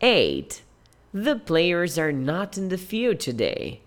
8. The players are not in the field today.